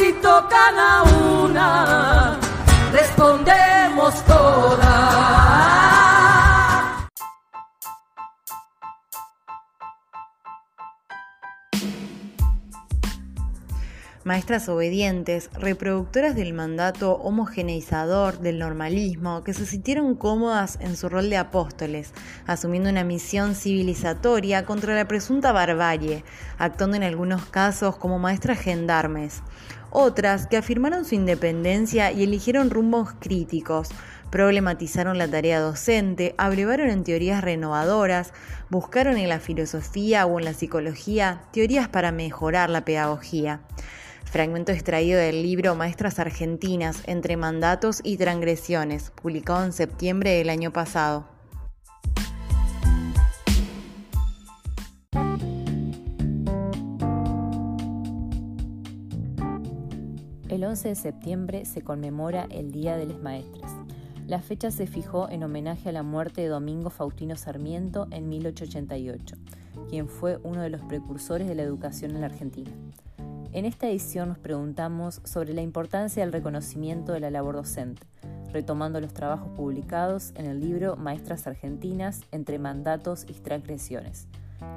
Si tocan a una, respondemos todas. maestras obedientes, reproductoras del mandato homogeneizador del normalismo, que se sintieron cómodas en su rol de apóstoles, asumiendo una misión civilizatoria contra la presunta barbarie, actuando en algunos casos como maestras gendarmes. Otras que afirmaron su independencia y eligieron rumbos críticos, problematizaron la tarea docente, abrevaron en teorías renovadoras, buscaron en la filosofía o en la psicología teorías para mejorar la pedagogía fragmento extraído del libro Maestras Argentinas entre mandatos y transgresiones, publicado en septiembre del año pasado. El 11 de septiembre se conmemora el Día de las Maestras. La fecha se fijó en homenaje a la muerte de Domingo Faustino Sarmiento en 1888, quien fue uno de los precursores de la educación en la Argentina. En esta edición nos preguntamos sobre la importancia del reconocimiento de la labor docente, retomando los trabajos publicados en el libro Maestras Argentinas entre mandatos y transgresiones,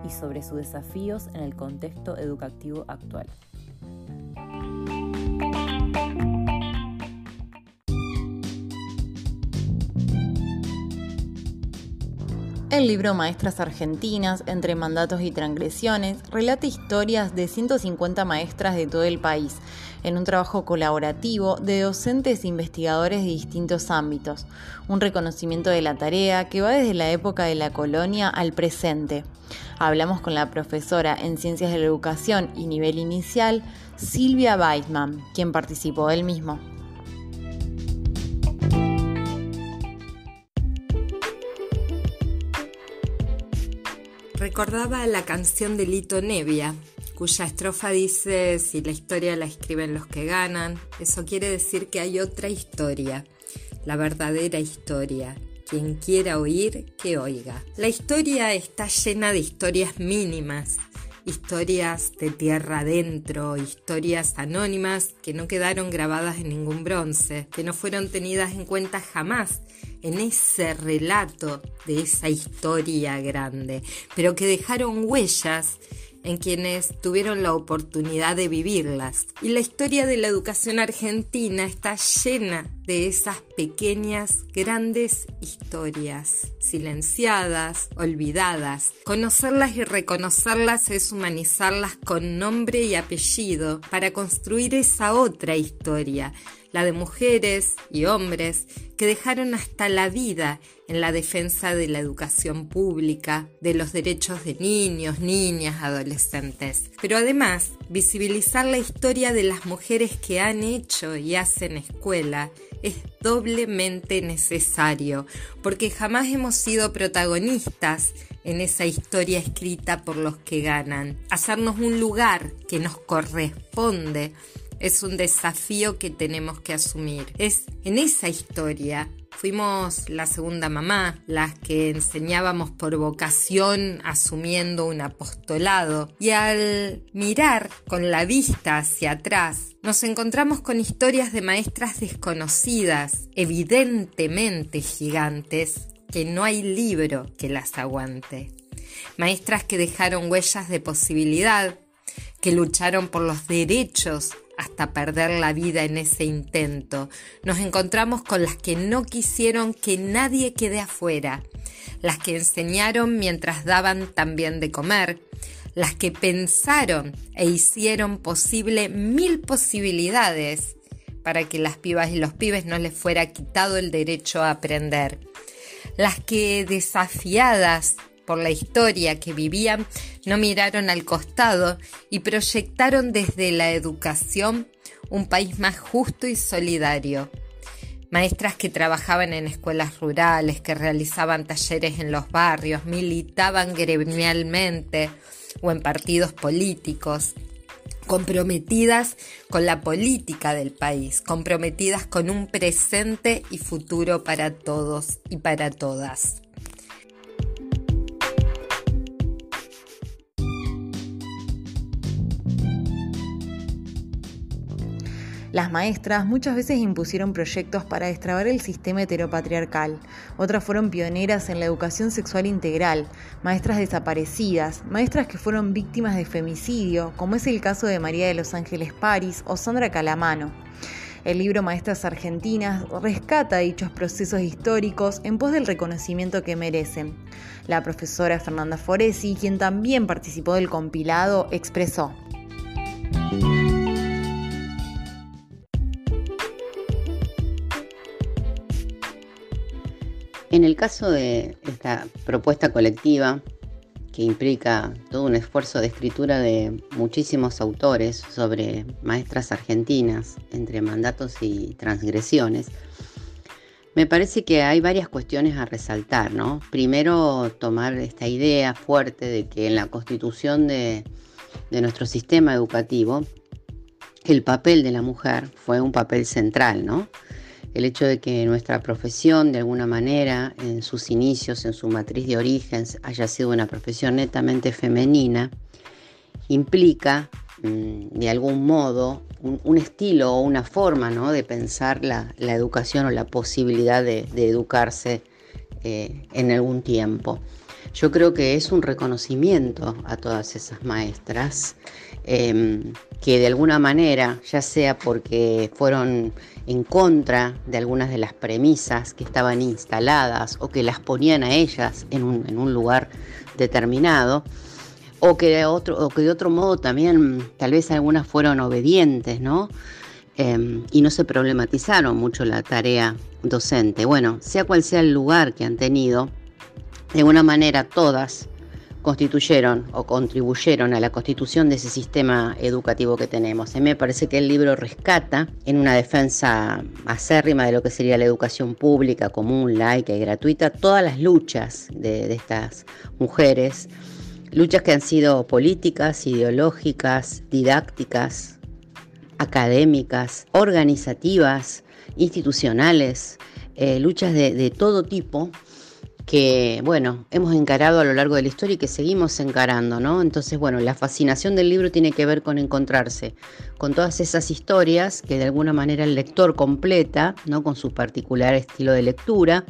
y sobre sus desafíos en el contexto educativo actual. El libro Maestras Argentinas, entre mandatos y transgresiones, relata historias de 150 maestras de todo el país, en un trabajo colaborativo de docentes e investigadores de distintos ámbitos, un reconocimiento de la tarea que va desde la época de la colonia al presente. Hablamos con la profesora en Ciencias de la Educación y Nivel Inicial, Silvia Weisman, quien participó del mismo. Recordaba la canción de Lito Nevia, cuya estrofa dice, si la historia la escriben los que ganan, eso quiere decir que hay otra historia, la verdadera historia. Quien quiera oír, que oiga. La historia está llena de historias mínimas, historias de tierra adentro, historias anónimas que no quedaron grabadas en ningún bronce, que no fueron tenidas en cuenta jamás en ese relato de esa historia grande, pero que dejaron huellas en quienes tuvieron la oportunidad de vivirlas. Y la historia de la educación argentina está llena de esas pequeñas, grandes historias, silenciadas, olvidadas. Conocerlas y reconocerlas es humanizarlas con nombre y apellido para construir esa otra historia, la de mujeres y hombres que dejaron hasta la vida en la defensa de la educación pública, de los derechos de niños, niñas, adolescentes. Pero además, visibilizar la historia de las mujeres que han hecho y hacen escuela es doblemente necesario, porque jamás hemos sido protagonistas en esa historia escrita por los que ganan. Hacernos un lugar que nos corresponde es un desafío que tenemos que asumir. Es en esa historia Fuimos la segunda mamá, las que enseñábamos por vocación asumiendo un apostolado. Y al mirar con la vista hacia atrás, nos encontramos con historias de maestras desconocidas, evidentemente gigantes, que no hay libro que las aguante. Maestras que dejaron huellas de posibilidad, que lucharon por los derechos hasta perder la vida en ese intento. Nos encontramos con las que no quisieron que nadie quede afuera, las que enseñaron mientras daban también de comer, las que pensaron e hicieron posible mil posibilidades para que las pibas y los pibes no les fuera quitado el derecho a aprender, las que desafiadas por la historia que vivían, no miraron al costado y proyectaron desde la educación un país más justo y solidario. Maestras que trabajaban en escuelas rurales, que realizaban talleres en los barrios, militaban gremialmente o en partidos políticos, comprometidas con la política del país, comprometidas con un presente y futuro para todos y para todas. Las maestras muchas veces impusieron proyectos para destrabar el sistema heteropatriarcal. Otras fueron pioneras en la educación sexual integral, maestras desaparecidas, maestras que fueron víctimas de femicidio, como es el caso de María de los Ángeles París o Sandra Calamano. El libro Maestras Argentinas rescata dichos procesos históricos en pos del reconocimiento que merecen. La profesora Fernanda Foresi, quien también participó del compilado, expresó. En el caso de esta propuesta colectiva, que implica todo un esfuerzo de escritura de muchísimos autores sobre maestras argentinas entre mandatos y transgresiones, me parece que hay varias cuestiones a resaltar, ¿no? Primero, tomar esta idea fuerte de que en la constitución de, nuestro sistema educativo, el papel de la mujer fue un papel central, ¿no? El hecho de que nuestra profesión, de alguna manera, en sus inicios, en su matriz de origen, haya sido una profesión netamente femenina, implica, mm, de algún modo, un, estilo o una forma ¿no? de pensar la, educación o la posibilidad de, educarse eh, en algún tiempo. Yo creo que es un reconocimiento a todas esas maestras em, que de alguna manera, ya sea porque fueron en contra de algunas de las premisas que estaban instaladas o que las ponían a ellas en un, lugar determinado, o que, de otro, o que de otro modo también tal vez algunas fueron obedientes, ¿no? Em, y no se problematizaron mucho la tarea docente. Bueno, sea cual sea el lugar que han tenido, de alguna manera todas constituyeron o contribuyeron a la constitución de ese sistema educativo que tenemos. A mí me parece que el libro rescata en una defensa acérrima de lo que sería la educación pública, común, laica y gratuita, todas las luchas de, de estas mujeres, luchas que han sido políticas, ideológicas, didácticas, académicas, organizativas, institucionales, eh, luchas de, de todo tipo que, bueno, hemos encarado a lo largo de la historia y que seguimos encarando, ¿no? Entonces, bueno, la fascinación del libro tiene que ver con encontrarse con todas esas historias que de alguna manera el lector completa, ¿no? Con su particular estilo de lectura.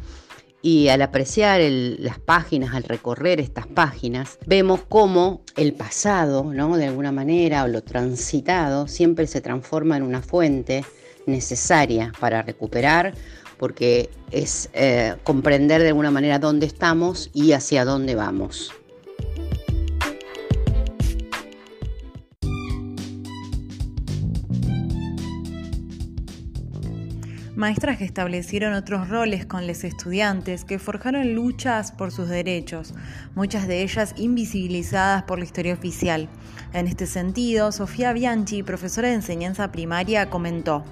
Y al apreciar las páginas, al recorrer estas páginas, vemos cómo el pasado, ¿no? De alguna manera, o lo transitado, siempre se transforma en una fuente necesaria para recuperar porque es eh, comprender de alguna manera dónde estamos y hacia dónde vamos. Maestras que establecieron otros roles con los estudiantes, que forjaron luchas por sus derechos, muchas de ellas invisibilizadas por la historia oficial. En este sentido, Sofía Bianchi, profesora de enseñanza primaria, comentó.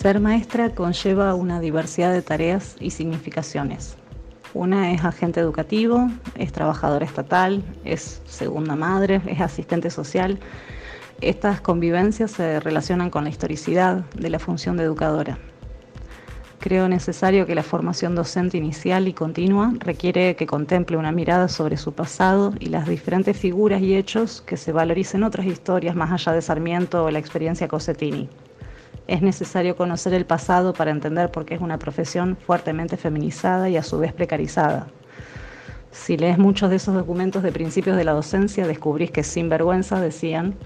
Ser maestra conlleva una diversidad de tareas y significaciones. Una es agente educativo, es trabajadora estatal, es segunda madre, es asistente social. Estas convivencias se relacionan con la historicidad de la función de educadora. Creo necesario que la formación docente inicial y continua requiere que contemple una mirada sobre su pasado y las diferentes figuras y hechos que se valoricen otras historias más allá de Sarmiento o la experiencia Cosetini. Es necesario conocer el pasado para entender por qué es una profesión fuertemente feminizada y a su vez precarizada. Si lees muchos de esos documentos de principios de la docencia, descubrís que sin vergüenza decían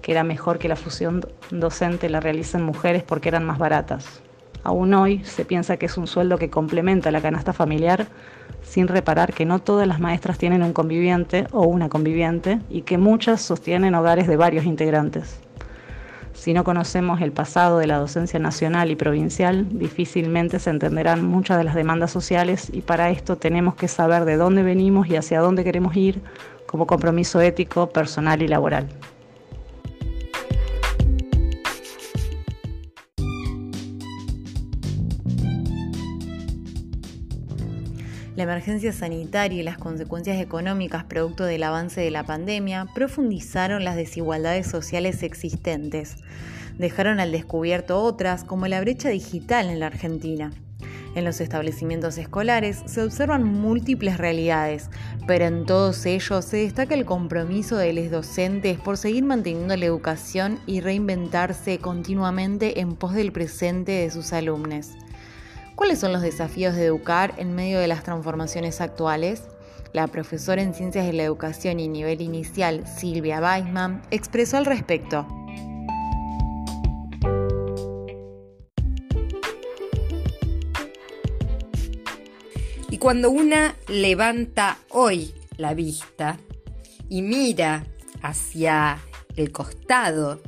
que era mejor que la fusión docente la realicen mujeres porque eran más baratas. Aún hoy se piensa que es un sueldo que complementa la canasta familiar sin reparar que no todas las maestras tienen un conviviente o una conviviente y que muchas sostienen hogares de varios integrantes. Si no conocemos el pasado de la docencia nacional y provincial, difícilmente se entenderán muchas de las demandas sociales y para esto tenemos que saber de dónde venimos y hacia dónde queremos ir como compromiso ético, personal y laboral. La emergencia sanitaria y las consecuencias económicas producto del avance de la pandemia profundizaron las desigualdades sociales existentes. Dejaron al descubierto otras, como la brecha digital en la Argentina. En los establecimientos escolares se observan múltiples realidades, pero en todos ellos se destaca el compromiso de los docentes por seguir manteniendo la educación y reinventarse continuamente en pos del presente de sus alumnos. ¿Cuáles son los desafíos de educar en medio de las transformaciones actuales? La profesora en Ciencias de la Educación y Nivel Inicial, Silvia Weisman, expresó al respecto. Y cuando una levanta hoy la vista y mira hacia el costado,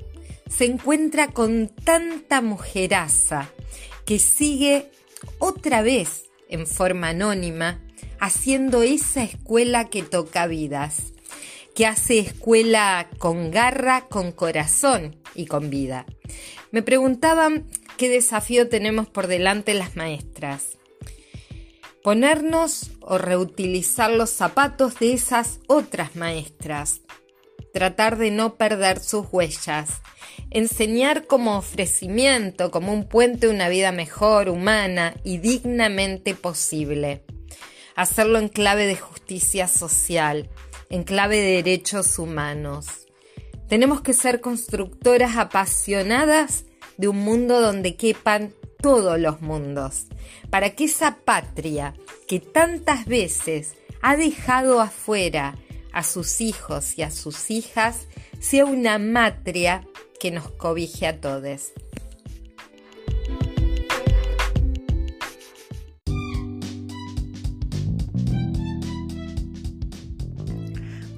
se encuentra con tanta mujeraza que sigue otra vez en forma anónima, haciendo esa escuela que toca vidas, que hace escuela con garra, con corazón y con vida. Me preguntaban qué desafío tenemos por delante las maestras. Ponernos o reutilizar los zapatos de esas otras maestras. Tratar de no perder sus huellas enseñar como ofrecimiento, como un puente una vida mejor, humana y dignamente posible. Hacerlo en clave de justicia social, en clave de derechos humanos. Tenemos que ser constructoras apasionadas de un mundo donde quepan todos los mundos, para que esa patria que tantas veces ha dejado afuera a sus hijos y a sus hijas sea una matria que nos cobije a todos.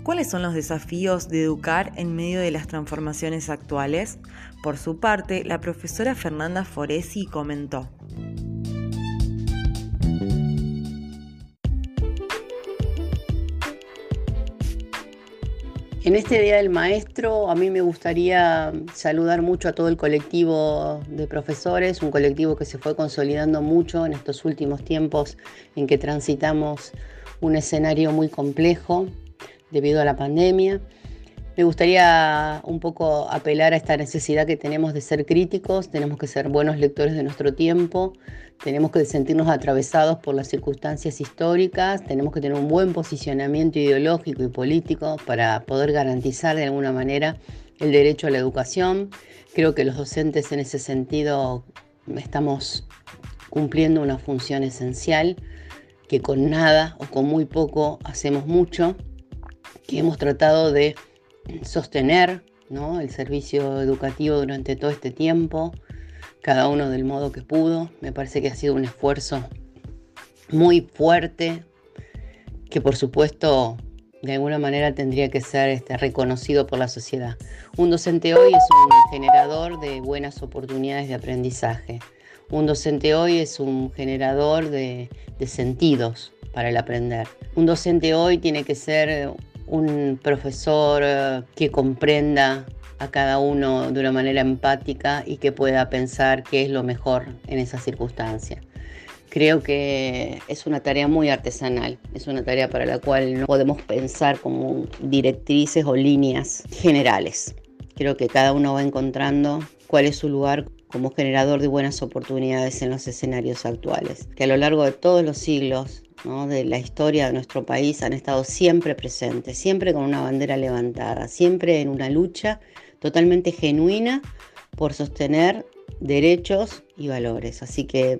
¿Cuáles son los desafíos de educar en medio de las transformaciones actuales? Por su parte, la profesora Fernanda Foresi comentó. En este Día del Maestro a mí me gustaría saludar mucho a todo el colectivo de profesores, un colectivo que se fue consolidando mucho en estos últimos tiempos en que transitamos un escenario muy complejo debido a la pandemia. Me gustaría un poco apelar a esta necesidad que tenemos de ser críticos, tenemos que ser buenos lectores de nuestro tiempo, tenemos que sentirnos atravesados por las circunstancias históricas, tenemos que tener un buen posicionamiento ideológico y político para poder garantizar de alguna manera el derecho a la educación. Creo que los docentes en ese sentido estamos cumpliendo una función esencial, que con nada o con muy poco hacemos mucho, que hemos tratado de sostener el servicio educativo durante todo este tiempo, cada uno del modo que pudo. Me parece que ha sido un esfuerzo muy fuerte, que por supuesto de alguna manera tendría que ser este, reconocido por la sociedad. Un docente hoy es un generador de buenas oportunidades de aprendizaje. Un docente hoy es un generador de sentidos para el aprender. Un docente hoy tiene que ser un profesor eh, que comprenda a cada uno de una manera empática y que pueda pensar qué es lo mejor en esa circunstancia. Creo que es una tarea muy artesanal, es una tarea para la cual no podemos pensar como directrices o líneas generales. Creo que cada uno va encontrando cuál es su lugar como generador de buenas oportunidades en los escenarios actuales, que a lo largo de todos los siglos de la historia de nuestro país han estado siempre presentes, siempre con una bandera levantada, siempre en una lucha totalmente genuina por sostener derechos y valores. Así que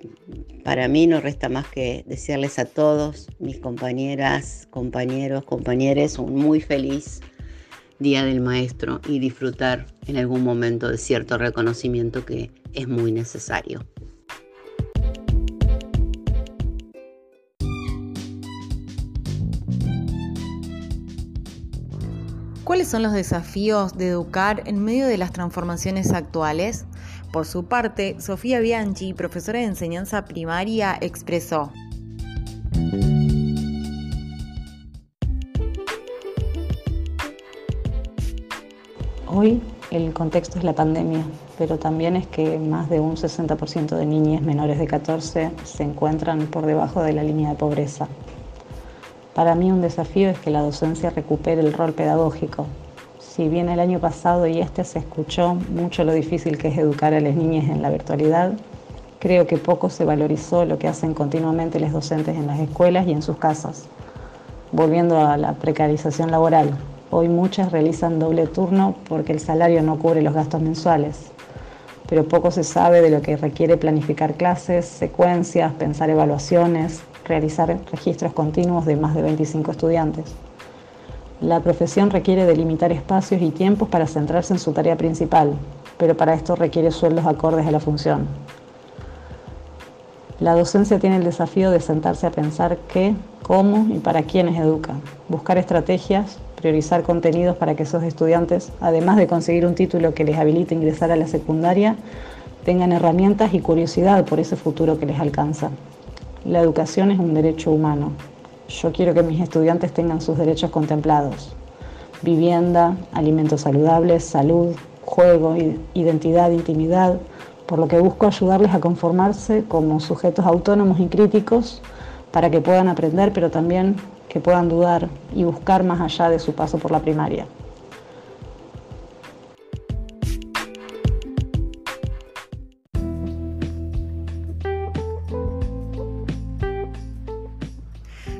para mí no resta más que desearles a todos, mis compañeras, compañeros, compañeres, un muy feliz Día del Maestro y disfrutar en algún momento de cierto reconocimiento que es muy necesario. ¿Cuáles son los desafíos de educar en medio de las transformaciones actuales? Por su parte, Sofía Bianchi, profesora de enseñanza primaria, expresó. Hoy el contexto es la pandemia, pero también es que más de un 60% de niñas menores de 14 se encuentran por debajo de la línea de pobreza. Para mí un desafío es que la docencia recupere el rol pedagógico. Si bien el año pasado y este se escuchó mucho lo difícil que es educar a las niñas en la virtualidad, creo que poco se valorizó lo que hacen continuamente los docentes en las escuelas y en sus casas. Volviendo a la precarización laboral, Hoy muchas realizan doble turno porque el salario no cubre los gastos mensuales, pero poco se sabe de lo que requiere planificar clases, secuencias, pensar evaluaciones, realizar registros continuos de más de 25 estudiantes. La profesión requiere delimitar espacios y tiempos para centrarse en su tarea principal, pero para esto requiere sueldos acordes a la función. La docencia tiene el desafío de sentarse a pensar qué, cómo y para quiénes educa, buscar estrategias priorizar contenidos para que esos estudiantes, además de conseguir un título que les habilite ingresar a la secundaria, tengan herramientas y curiosidad por ese futuro que les alcanza. La educación es un derecho humano. Yo quiero que mis estudiantes tengan sus derechos contemplados. Vivienda, alimentos saludables, salud, juego, identidad, intimidad, por lo que busco ayudarles a conformarse como sujetos autónomos y críticos para que puedan aprender, pero también que puedan dudar y buscar más allá de su paso por la primaria.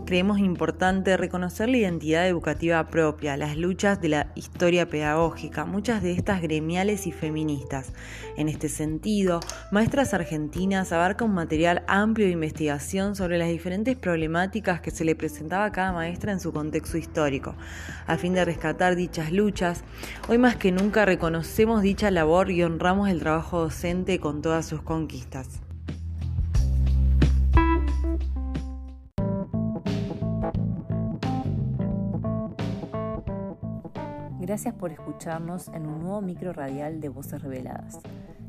Creemos importante reconocer la identidad educativa propia, las luchas de la historia pedagógica, muchas de estas gremiales y feministas. En este sentido, Maestras Argentinas abarca un material amplio de investigación sobre las diferentes problemáticas que se le presentaba a cada maestra en su contexto histórico. A fin de rescatar dichas luchas, hoy más que nunca reconocemos dicha labor y honramos el trabajo docente con todas sus conquistas. Gracias por escucharnos en un nuevo micro radial de Voces Reveladas.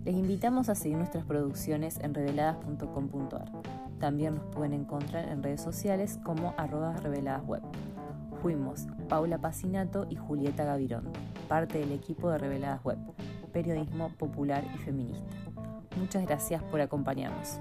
Les invitamos a seguir nuestras producciones en reveladas.com.ar. También nos pueden encontrar en redes sociales como arroba reveladasweb. Fuimos Paula Pacinato y Julieta Gavirondo, parte del equipo de Reveladas Web, periodismo popular y feminista. Muchas gracias por acompañarnos.